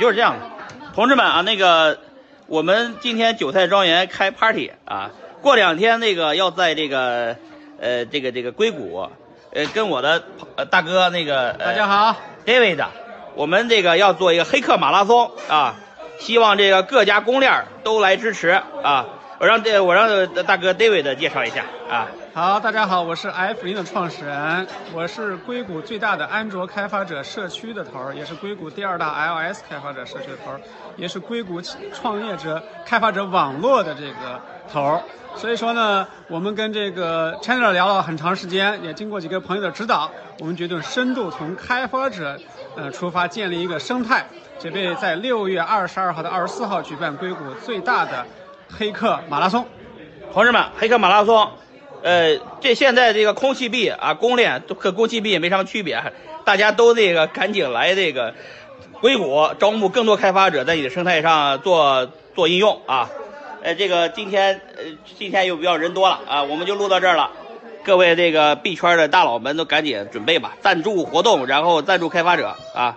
就是这样的。同志们啊，那个我们今天韭菜庄园开 party 啊，过两天那个要在这个呃这个这个硅谷，呃跟我的呃大哥那个、呃、大家好，David，我们这个要做一个黑客马拉松啊，希望这个各家公链都来支持啊。我让这我让大哥 David 介绍一下啊。好，大家好，我是 F 零的创始人，我是硅谷最大的安卓开发者社区的头儿，也是硅谷第二大 iOS 开发者社区的头儿，也是硅谷创业者开发者网络的这个头儿。所以说呢，我们跟这个 Chandler 聊了很长时间，也经过几个朋友的指导，我们决定深度从开发者呃出发，建立一个生态，准备在六月二十二号到二十四号举办硅谷最大的黑客马拉松。同志们，黑客马拉松，呃，这现在这个空气币啊，公链都和空气币也没什么区别，大家都这个赶紧来这个硅谷招募更多开发者在你的生态上做做应用啊。呃，这个今天呃今天又比较人多了啊，我们就录到这儿了。各位这个币圈的大佬们都赶紧准备吧，赞助活动，然后赞助开发者啊。